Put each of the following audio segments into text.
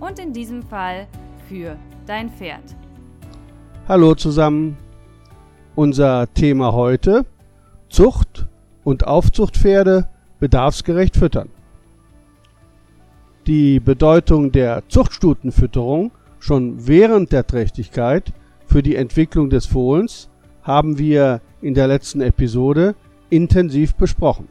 Und in diesem Fall für dein Pferd. Hallo zusammen. Unser Thema heute Zucht und Aufzuchtpferde bedarfsgerecht füttern. Die Bedeutung der Zuchtstutenfütterung schon während der Trächtigkeit für die Entwicklung des Fohlens haben wir in der letzten Episode intensiv besprochen.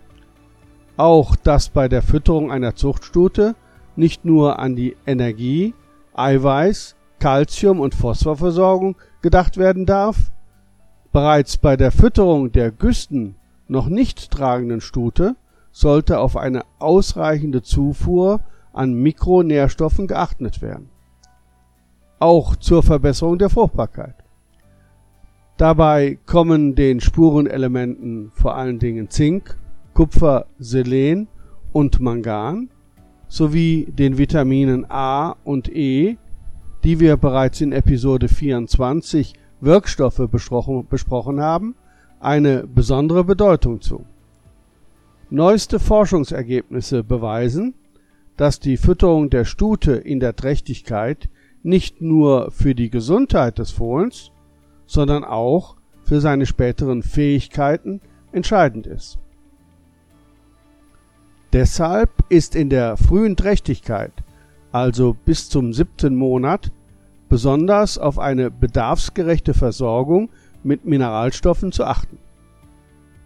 Auch dass bei der Fütterung einer Zuchtstute nicht nur an die Energie, Eiweiß, Calcium und Phosphorversorgung gedacht werden darf. Bereits bei der Fütterung der Güsten noch nicht tragenden Stute sollte auf eine ausreichende Zufuhr an Mikronährstoffen geachtet werden. Auch zur Verbesserung der Fruchtbarkeit. Dabei kommen den Spurenelementen vor allen Dingen Zink, Kupfer, Selen und Mangan sowie den Vitaminen A und E, die wir bereits in Episode 24 Wirkstoffe besprochen haben, eine besondere Bedeutung zu. Neueste Forschungsergebnisse beweisen, dass die Fütterung der Stute in der Trächtigkeit nicht nur für die Gesundheit des Fohlens, sondern auch für seine späteren Fähigkeiten entscheidend ist. Deshalb ist in der frühen Trächtigkeit, also bis zum siebten Monat, besonders auf eine bedarfsgerechte Versorgung mit Mineralstoffen zu achten.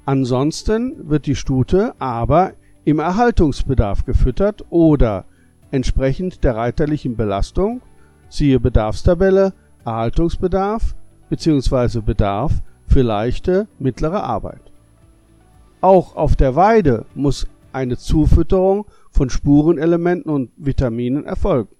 Ansonsten wird die Stute aber im Erhaltungsbedarf gefüttert oder entsprechend der reiterlichen Belastung, siehe Bedarfstabelle, Erhaltungsbedarf bzw. Bedarf für leichte, mittlere Arbeit. Auch auf der Weide muss eine Zufütterung von Spurenelementen und Vitaminen erfolgen.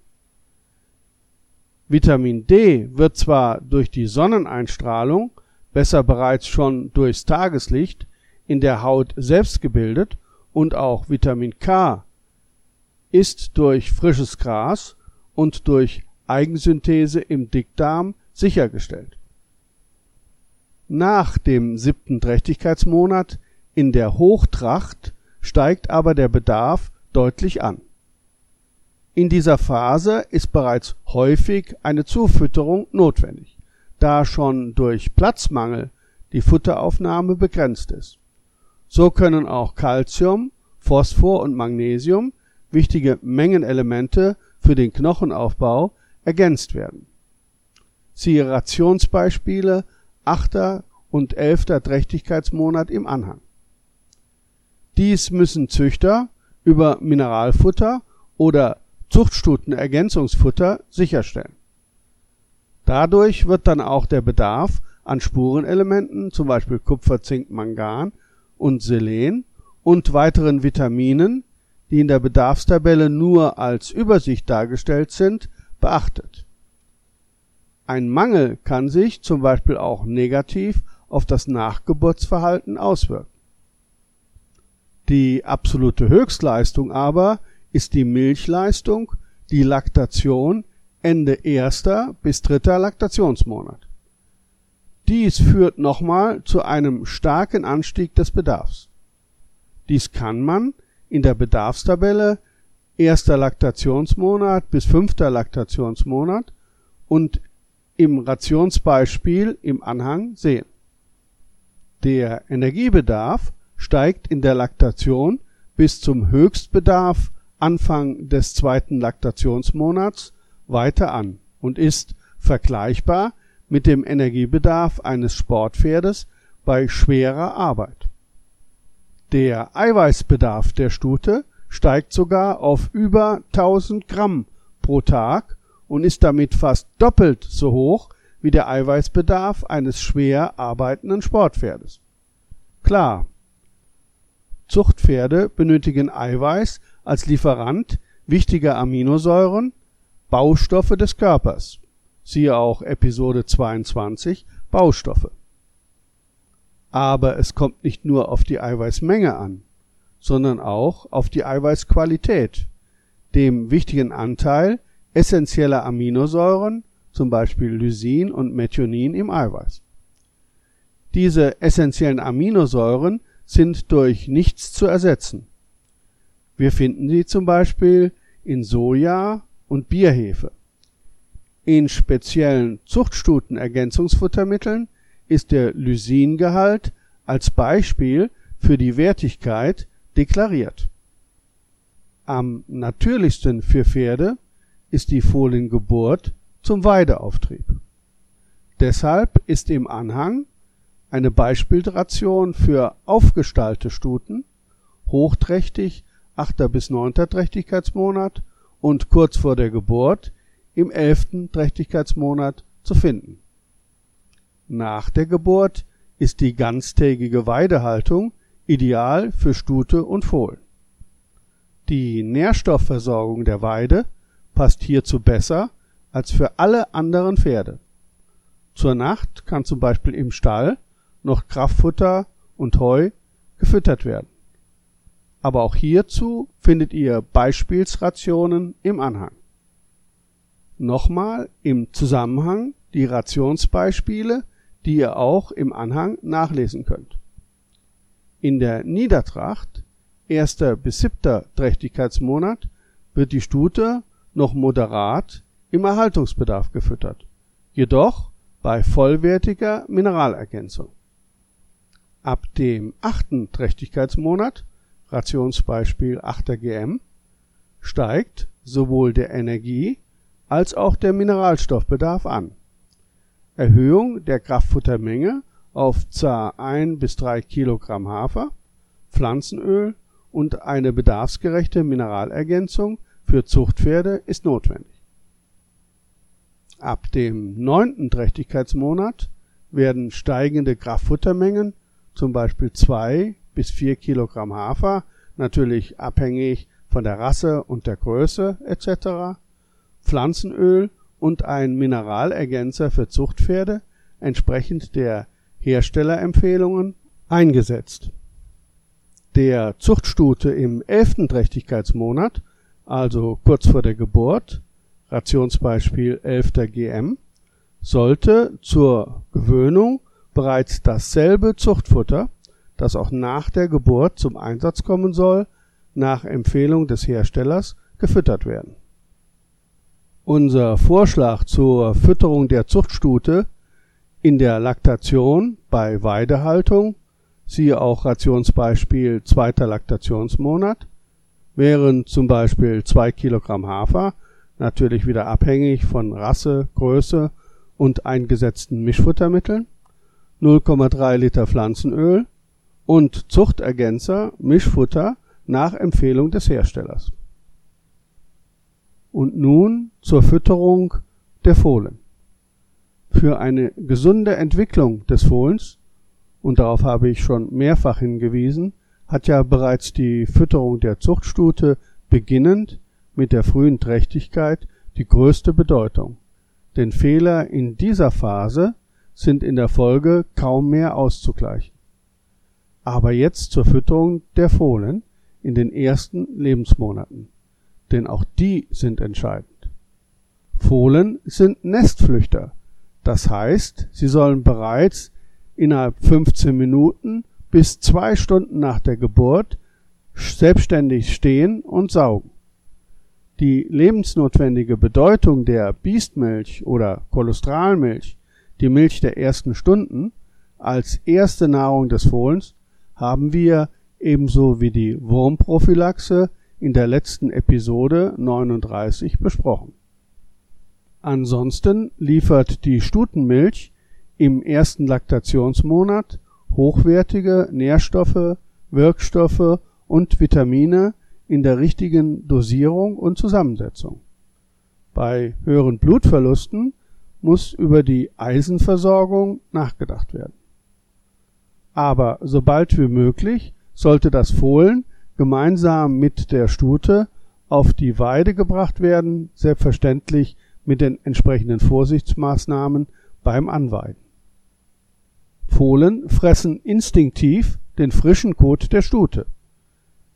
Vitamin D wird zwar durch die Sonneneinstrahlung, besser bereits schon durchs Tageslicht, in der Haut selbst gebildet und auch Vitamin K ist durch frisches Gras und durch Eigensynthese im Dickdarm sichergestellt. Nach dem siebten Trächtigkeitsmonat in der Hochtracht steigt aber der Bedarf deutlich an. In dieser Phase ist bereits häufig eine Zufütterung notwendig, da schon durch Platzmangel die Futteraufnahme begrenzt ist. So können auch Calcium, Phosphor und Magnesium, wichtige Mengenelemente für den Knochenaufbau, ergänzt werden. Siehe Rationsbeispiele 8. und 11. Trächtigkeitsmonat im Anhang. Dies müssen Züchter über Mineralfutter oder Zuchtstutenergänzungsfutter sicherstellen. Dadurch wird dann auch der Bedarf an Spurenelementen, zum Beispiel Kupfer, Zink, Mangan und Selen und weiteren Vitaminen, die in der Bedarfstabelle nur als Übersicht dargestellt sind, beachtet. Ein Mangel kann sich zum Beispiel auch negativ auf das Nachgeburtsverhalten auswirken die absolute Höchstleistung aber ist die Milchleistung, die Laktation Ende erster bis dritter Laktationsmonat. Dies führt nochmal zu einem starken Anstieg des Bedarfs. Dies kann man in der Bedarfstabelle erster Laktationsmonat bis fünfter Laktationsmonat und im Rationsbeispiel im Anhang sehen. Der Energiebedarf steigt in der Laktation bis zum Höchstbedarf Anfang des zweiten Laktationsmonats weiter an und ist vergleichbar mit dem Energiebedarf eines Sportpferdes bei schwerer Arbeit. Der Eiweißbedarf der Stute steigt sogar auf über 1000 Gramm pro Tag und ist damit fast doppelt so hoch wie der Eiweißbedarf eines schwer arbeitenden Sportpferdes. Klar, Zuchtpferde benötigen Eiweiß als Lieferant wichtiger Aminosäuren, Baustoffe des Körpers. Siehe auch Episode 22 Baustoffe. Aber es kommt nicht nur auf die Eiweißmenge an, sondern auch auf die Eiweißqualität, dem wichtigen Anteil essentieller Aminosäuren, zum Beispiel Lysin und Methionin im Eiweiß. Diese essentiellen Aminosäuren sind durch nichts zu ersetzen. Wir finden sie zum Beispiel in Soja und Bierhefe. In speziellen Zuchtstuten-Ergänzungsfuttermitteln ist der Lysingehalt als Beispiel für die Wertigkeit deklariert. Am natürlichsten für Pferde ist die Fohlengeburt zum Weideauftrieb. Deshalb ist im Anhang eine Beispielration für aufgestallte Stuten, hochträchtig 8. bis 9. Trächtigkeitsmonat und kurz vor der Geburt im 11. Trächtigkeitsmonat zu finden. Nach der Geburt ist die ganztägige Weidehaltung ideal für Stute und Fohlen. Die Nährstoffversorgung der Weide passt hierzu besser als für alle anderen Pferde. Zur Nacht kann zum Beispiel im Stall noch Kraftfutter und Heu gefüttert werden. Aber auch hierzu findet ihr Beispielsrationen im Anhang. Nochmal im Zusammenhang die Rationsbeispiele, die ihr auch im Anhang nachlesen könnt. In der Niedertracht, erster bis siebter Trächtigkeitsmonat, wird die Stute noch moderat im Erhaltungsbedarf gefüttert, jedoch bei vollwertiger Mineralergänzung. Ab dem achten Trächtigkeitsmonat, Rationsbeispiel 8er GM, steigt sowohl der Energie- als auch der Mineralstoffbedarf an. Erhöhung der Kraftfuttermenge auf ca. 1 bis 3 Kilogramm Hafer, Pflanzenöl und eine bedarfsgerechte Mineralergänzung für Zuchtpferde ist notwendig. Ab dem neunten Trächtigkeitsmonat werden steigende Kraftfuttermengen, zum Beispiel 2 bis 4 Kilogramm Hafer, natürlich abhängig von der Rasse und der Größe etc., Pflanzenöl und ein Mineralergänzer für Zuchtpferde entsprechend der Herstellerempfehlungen eingesetzt. Der Zuchtstute im elften Trächtigkeitsmonat, also kurz vor der Geburt, Rationsbeispiel 11. GM, sollte zur Gewöhnung bereits dasselbe Zuchtfutter, das auch nach der Geburt zum Einsatz kommen soll, nach Empfehlung des Herstellers gefüttert werden. Unser Vorschlag zur Fütterung der Zuchtstute in der Laktation bei Weidehaltung, siehe auch Rationsbeispiel zweiter Laktationsmonat, wären zum Beispiel zwei Kilogramm Hafer, natürlich wieder abhängig von Rasse, Größe und eingesetzten Mischfuttermitteln, 0,3 Liter Pflanzenöl und Zuchtergänzer Mischfutter nach Empfehlung des Herstellers und nun zur Fütterung der Fohlen. Für eine gesunde Entwicklung des Fohlens, und darauf habe ich schon mehrfach hingewiesen, hat ja bereits die Fütterung der Zuchtstute beginnend mit der frühen Trächtigkeit die größte Bedeutung. Denn Fehler in dieser Phase sind in der Folge kaum mehr auszugleichen. Aber jetzt zur Fütterung der Fohlen in den ersten Lebensmonaten denn auch die sind entscheidend. Fohlen sind Nestflüchter. Das heißt, sie sollen bereits innerhalb 15 Minuten bis zwei Stunden nach der Geburt selbstständig stehen und saugen. Die lebensnotwendige Bedeutung der Biestmilch oder Cholesteralmilch, die Milch der ersten Stunden, als erste Nahrung des Fohlens haben wir ebenso wie die Wurmprophylaxe in der letzten Episode 39 besprochen. Ansonsten liefert die Stutenmilch im ersten Laktationsmonat hochwertige Nährstoffe, Wirkstoffe und Vitamine in der richtigen Dosierung und Zusammensetzung. Bei höheren Blutverlusten muss über die Eisenversorgung nachgedacht werden. Aber sobald wie möglich sollte das Fohlen gemeinsam mit der Stute auf die Weide gebracht werden, selbstverständlich mit den entsprechenden Vorsichtsmaßnahmen beim Anweiden. Fohlen fressen instinktiv den frischen Kot der Stute.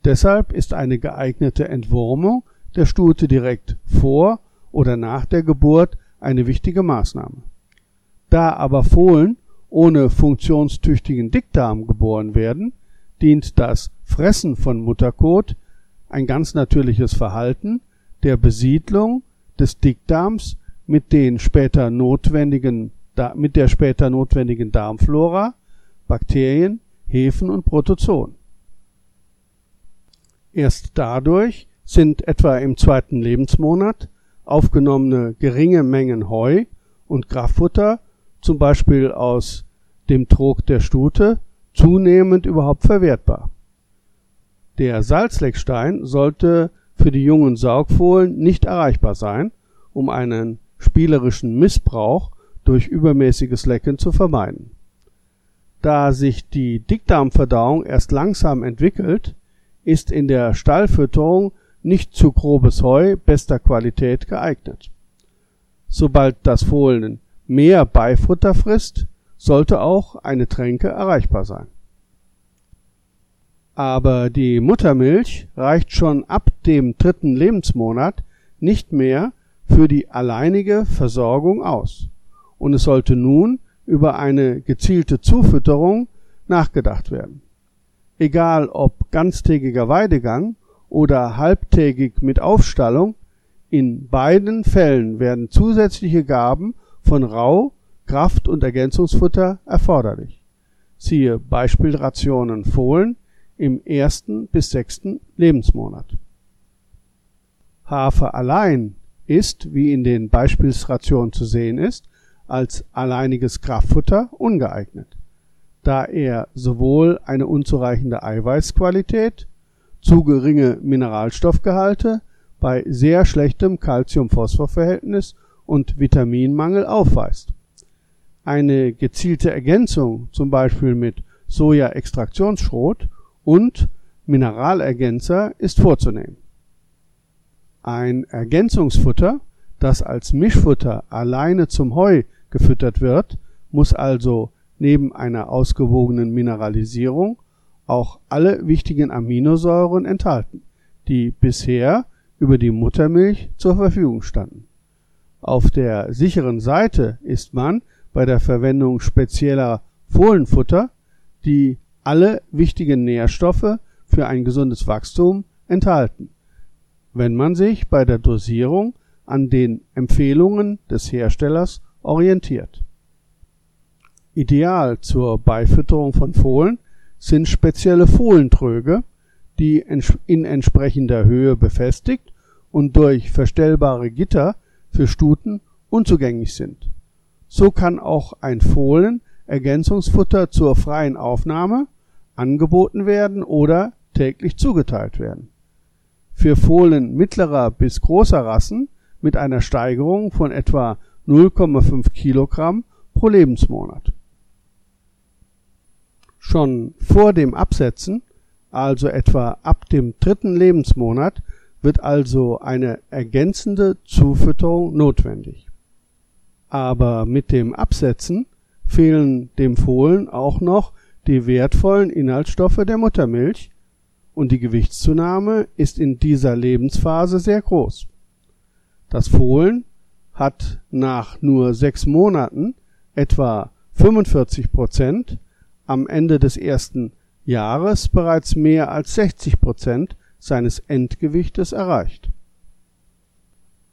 Deshalb ist eine geeignete Entwurmung der Stute direkt vor oder nach der Geburt eine wichtige Maßnahme. Da aber Fohlen ohne funktionstüchtigen Dickdarm geboren werden, dient das Fressen von Mutterkot ein ganz natürliches Verhalten der Besiedlung des Dickdarms mit den später notwendigen mit der später notwendigen Darmflora, Bakterien, Hefen und Protozoen. Erst dadurch sind etwa im zweiten Lebensmonat aufgenommene geringe Mengen Heu und Kraftfutter, zum Beispiel aus dem Trog der Stute, zunehmend überhaupt verwertbar. Der Salzleckstein sollte für die jungen Saugfohlen nicht erreichbar sein, um einen spielerischen Missbrauch durch übermäßiges Lecken zu vermeiden. Da sich die Dickdarmverdauung erst langsam entwickelt, ist in der Stallfütterung nicht zu grobes Heu bester Qualität geeignet. Sobald das Fohlen mehr Beifutter frisst, sollte auch eine Tränke erreichbar sein. Aber die Muttermilch reicht schon ab dem dritten Lebensmonat nicht mehr für die alleinige Versorgung aus und es sollte nun über eine gezielte Zufütterung nachgedacht werden. Egal ob ganztägiger Weidegang oder halbtägig mit Aufstallung, in beiden Fällen werden zusätzliche Gaben von Rau, Kraft- und Ergänzungsfutter erforderlich. Siehe Beispielrationen Fohlen im ersten bis sechsten Lebensmonat. Hafer allein ist, wie in den Beispielsrationen zu sehen ist, als alleiniges Kraftfutter ungeeignet, da er sowohl eine unzureichende Eiweißqualität, zu geringe Mineralstoffgehalte bei sehr schlechtem Calcium-Phosphor-Verhältnis und Vitaminmangel aufweist. Eine gezielte Ergänzung, zum Beispiel mit Soja-Extraktionsschrot und Mineralergänzer, ist vorzunehmen. Ein Ergänzungsfutter, das als Mischfutter alleine zum Heu gefüttert wird, muss also neben einer ausgewogenen Mineralisierung auch alle wichtigen Aminosäuren enthalten, die bisher über die Muttermilch zur Verfügung standen. Auf der sicheren Seite ist man bei der Verwendung spezieller Fohlenfutter, die alle wichtigen Nährstoffe für ein gesundes Wachstum enthalten, wenn man sich bei der Dosierung an den Empfehlungen des Herstellers orientiert. Ideal zur Beifütterung von Fohlen sind spezielle Fohlentröge, die in entsprechender Höhe befestigt und durch verstellbare Gitter für Stuten unzugänglich sind. So kann auch ein Fohlen Ergänzungsfutter zur freien Aufnahme angeboten werden oder täglich zugeteilt werden. Für Fohlen mittlerer bis großer Rassen mit einer Steigerung von etwa 0,5 Kilogramm pro Lebensmonat. Schon vor dem Absetzen, also etwa ab dem dritten Lebensmonat, wird also eine ergänzende Zufütterung notwendig. Aber mit dem Absetzen fehlen dem Fohlen auch noch die wertvollen Inhaltsstoffe der Muttermilch und die Gewichtszunahme ist in dieser Lebensphase sehr groß. Das Fohlen hat nach nur sechs Monaten etwa 45 Prozent, am Ende des ersten Jahres bereits mehr als 60 Prozent seines Endgewichtes erreicht.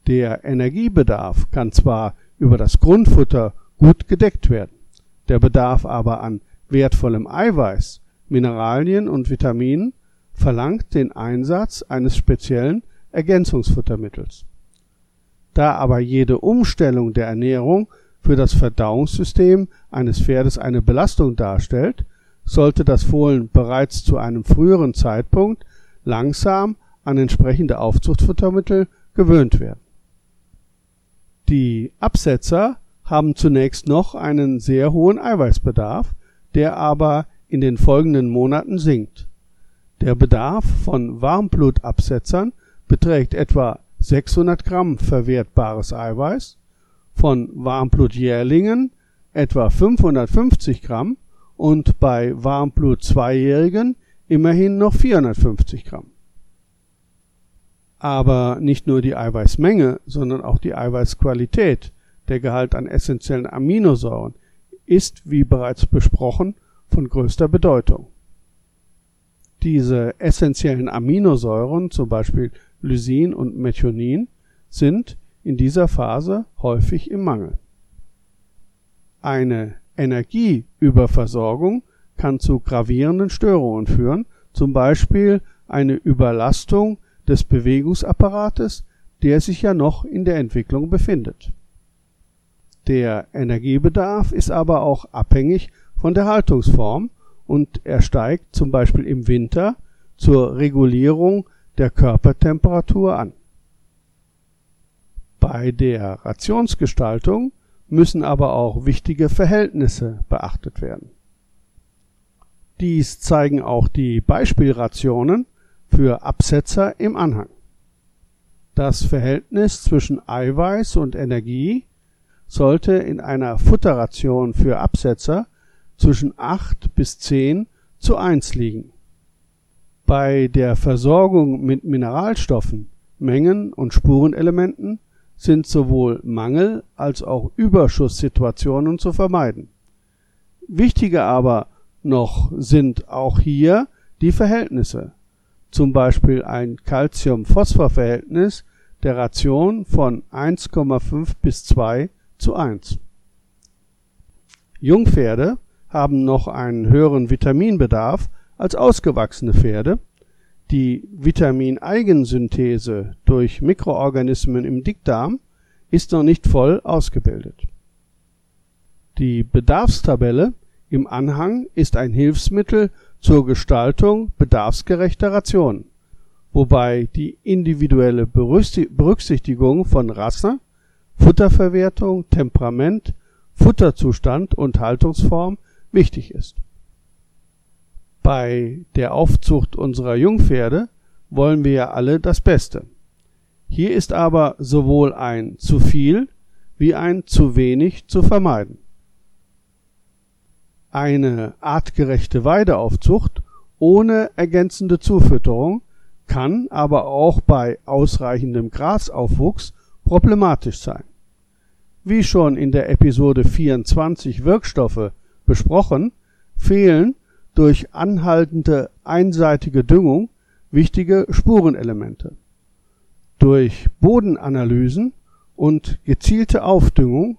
Der Energiebedarf kann zwar über das Grundfutter gut gedeckt werden, der Bedarf aber an wertvollem Eiweiß, Mineralien und Vitaminen verlangt den Einsatz eines speziellen Ergänzungsfuttermittels da aber jede Umstellung der Ernährung für das Verdauungssystem eines Pferdes eine Belastung darstellt, sollte das Fohlen bereits zu einem früheren Zeitpunkt langsam an entsprechende Aufzuchtfuttermittel gewöhnt werden. Die Absetzer haben zunächst noch einen sehr hohen Eiweißbedarf, der aber in den folgenden Monaten sinkt. Der Bedarf von Warmblutabsetzern beträgt etwa 600 Gramm verwertbares Eiweiß, von Warmblutjährlingen etwa 550 Gramm und bei Warmblut-Zweijährigen immerhin noch 450 Gramm. Aber nicht nur die Eiweißmenge, sondern auch die Eiweißqualität, der Gehalt an essentiellen Aminosäuren, ist, wie bereits besprochen, von größter Bedeutung. Diese essentiellen Aminosäuren, zum Beispiel Lysin und Methionin, sind in dieser Phase häufig im Mangel. Eine Energieüberversorgung kann zu gravierenden Störungen führen, zum Beispiel eine Überlastung des Bewegungsapparates, der sich ja noch in der Entwicklung befindet. Der Energiebedarf ist aber auch abhängig von der Haltungsform und er steigt zum Beispiel im Winter zur Regulierung der Körpertemperatur an. Bei der Rationsgestaltung müssen aber auch wichtige Verhältnisse beachtet werden. Dies zeigen auch die Beispielrationen für Absetzer im Anhang. Das Verhältnis zwischen Eiweiß und Energie sollte in einer Futterration für Absetzer zwischen 8 bis 10 zu 1 liegen. Bei der Versorgung mit Mineralstoffen, Mengen und Spurenelementen sind sowohl Mangel als auch Überschusssituationen zu vermeiden. Wichtiger aber noch sind auch hier die Verhältnisse, zum Beispiel ein Calcium-Phosphor-Verhältnis der Ration von 1,5 bis 2 zu 1. Jungpferde haben noch einen höheren Vitaminbedarf als ausgewachsene Pferde. Die Vitamineigensynthese durch Mikroorganismen im Dickdarm ist noch nicht voll ausgebildet. Die Bedarfstabelle im Anhang ist ein Hilfsmittel zur Gestaltung bedarfsgerechter Rationen, wobei die individuelle Berücksichtigung von Rasse, Futterverwertung, Temperament, Futterzustand und Haltungsform wichtig ist. Bei der Aufzucht unserer Jungpferde wollen wir ja alle das Beste. Hier ist aber sowohl ein zu viel wie ein zu wenig zu vermeiden. Eine artgerechte Weideaufzucht ohne ergänzende Zufütterung kann aber auch bei ausreichendem Grasaufwuchs problematisch sein. Wie schon in der Episode 24 Wirkstoffe besprochen, fehlen durch anhaltende einseitige Düngung wichtige Spurenelemente. Durch Bodenanalysen und gezielte Aufdüngung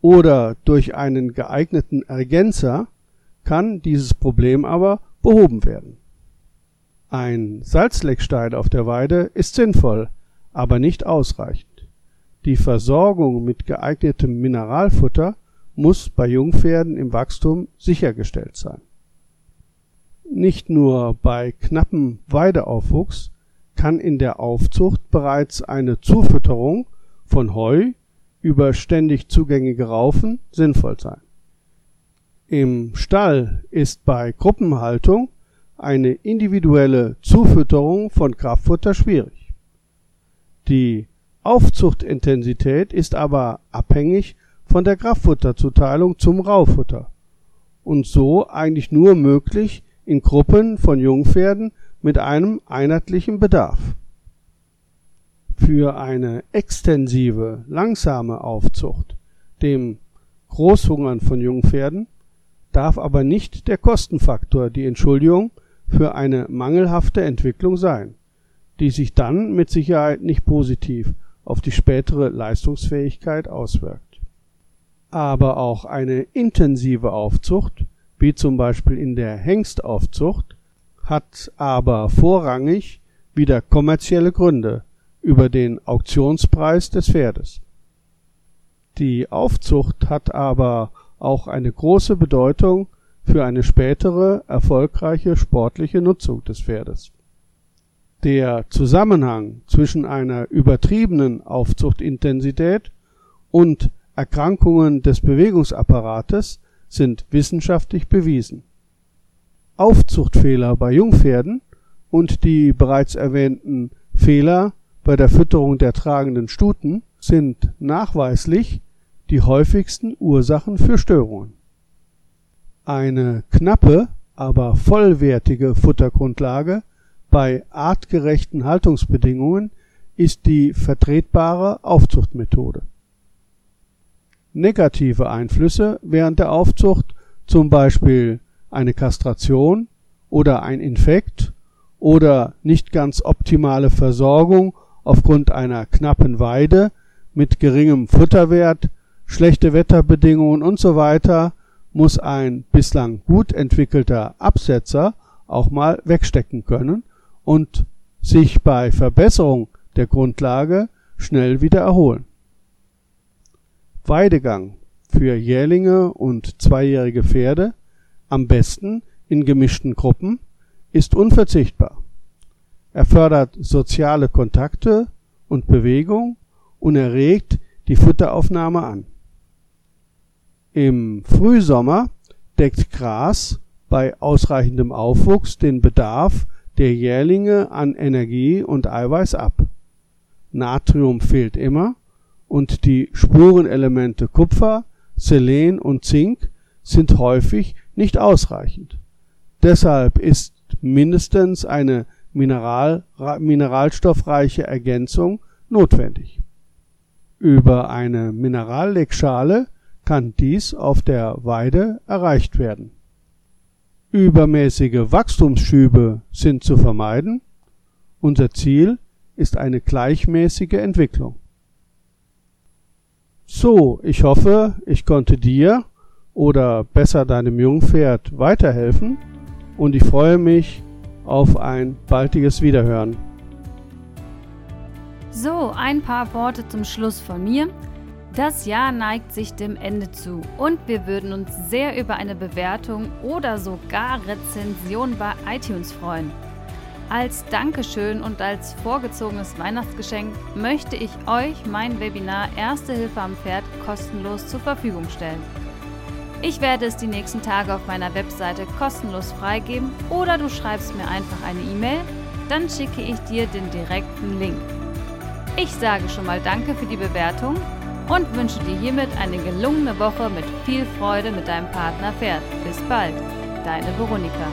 oder durch einen geeigneten Ergänzer kann dieses Problem aber behoben werden. Ein Salzleckstein auf der Weide ist sinnvoll, aber nicht ausreichend. Die Versorgung mit geeignetem Mineralfutter muss bei Jungpferden im Wachstum sichergestellt sein. Nicht nur bei knappem Weideaufwuchs kann in der Aufzucht bereits eine Zufütterung von Heu über ständig zugängige Raufen sinnvoll sein. Im Stall ist bei Gruppenhaltung eine individuelle Zufütterung von Kraftfutter schwierig. Die Aufzuchtintensität ist aber abhängig von der Kraftfutterzuteilung zum Raufutter und so eigentlich nur möglich in Gruppen von Jungpferden mit einem einheitlichen Bedarf. Für eine extensive, langsame Aufzucht, dem Großhungern von Jungpferden, darf aber nicht der Kostenfaktor die Entschuldigung für eine mangelhafte Entwicklung sein, die sich dann mit Sicherheit nicht positiv auf die spätere Leistungsfähigkeit auswirkt aber auch eine intensive Aufzucht, wie zum Beispiel in der Hengstaufzucht, hat aber vorrangig wieder kommerzielle Gründe über den Auktionspreis des Pferdes. Die Aufzucht hat aber auch eine große Bedeutung für eine spätere erfolgreiche sportliche Nutzung des Pferdes. Der Zusammenhang zwischen einer übertriebenen Aufzuchtintensität und Erkrankungen des Bewegungsapparates sind wissenschaftlich bewiesen. Aufzuchtfehler bei Jungpferden und die bereits erwähnten Fehler bei der Fütterung der tragenden Stuten sind nachweislich die häufigsten Ursachen für Störungen. Eine knappe, aber vollwertige Futtergrundlage bei artgerechten Haltungsbedingungen ist die vertretbare Aufzuchtmethode. Negative Einflüsse während der Aufzucht, zum Beispiel eine Kastration oder ein Infekt oder nicht ganz optimale Versorgung aufgrund einer knappen Weide mit geringem Futterwert, schlechte Wetterbedingungen usw. muss ein bislang gut entwickelter Absetzer auch mal wegstecken können und sich bei Verbesserung der Grundlage schnell wieder erholen. Weidegang für Jährlinge und zweijährige Pferde, am besten in gemischten Gruppen, ist unverzichtbar. Er fördert soziale Kontakte und Bewegung und er regt die Futteraufnahme an. Im Frühsommer deckt Gras bei ausreichendem Aufwuchs den Bedarf der Jährlinge an Energie und Eiweiß ab. Natrium fehlt immer und die Spurenelemente Kupfer, Selen und Zink sind häufig nicht ausreichend. Deshalb ist mindestens eine Mineral, mineralstoffreiche Ergänzung notwendig. Über eine Minerallegschale kann dies auf der Weide erreicht werden. Übermäßige Wachstumsschübe sind zu vermeiden. Unser Ziel ist eine gleichmäßige Entwicklung. So, ich hoffe, ich konnte dir oder besser deinem Jungpferd weiterhelfen und ich freue mich auf ein baldiges Wiederhören. So, ein paar Worte zum Schluss von mir. Das Jahr neigt sich dem Ende zu und wir würden uns sehr über eine Bewertung oder sogar Rezension bei iTunes freuen. Als Dankeschön und als vorgezogenes Weihnachtsgeschenk möchte ich euch mein Webinar Erste Hilfe am Pferd kostenlos zur Verfügung stellen. Ich werde es die nächsten Tage auf meiner Webseite kostenlos freigeben oder du schreibst mir einfach eine E-Mail, dann schicke ich dir den direkten Link. Ich sage schon mal Danke für die Bewertung und wünsche dir hiermit eine gelungene Woche mit viel Freude mit deinem Partner Pferd. Bis bald, deine Veronika.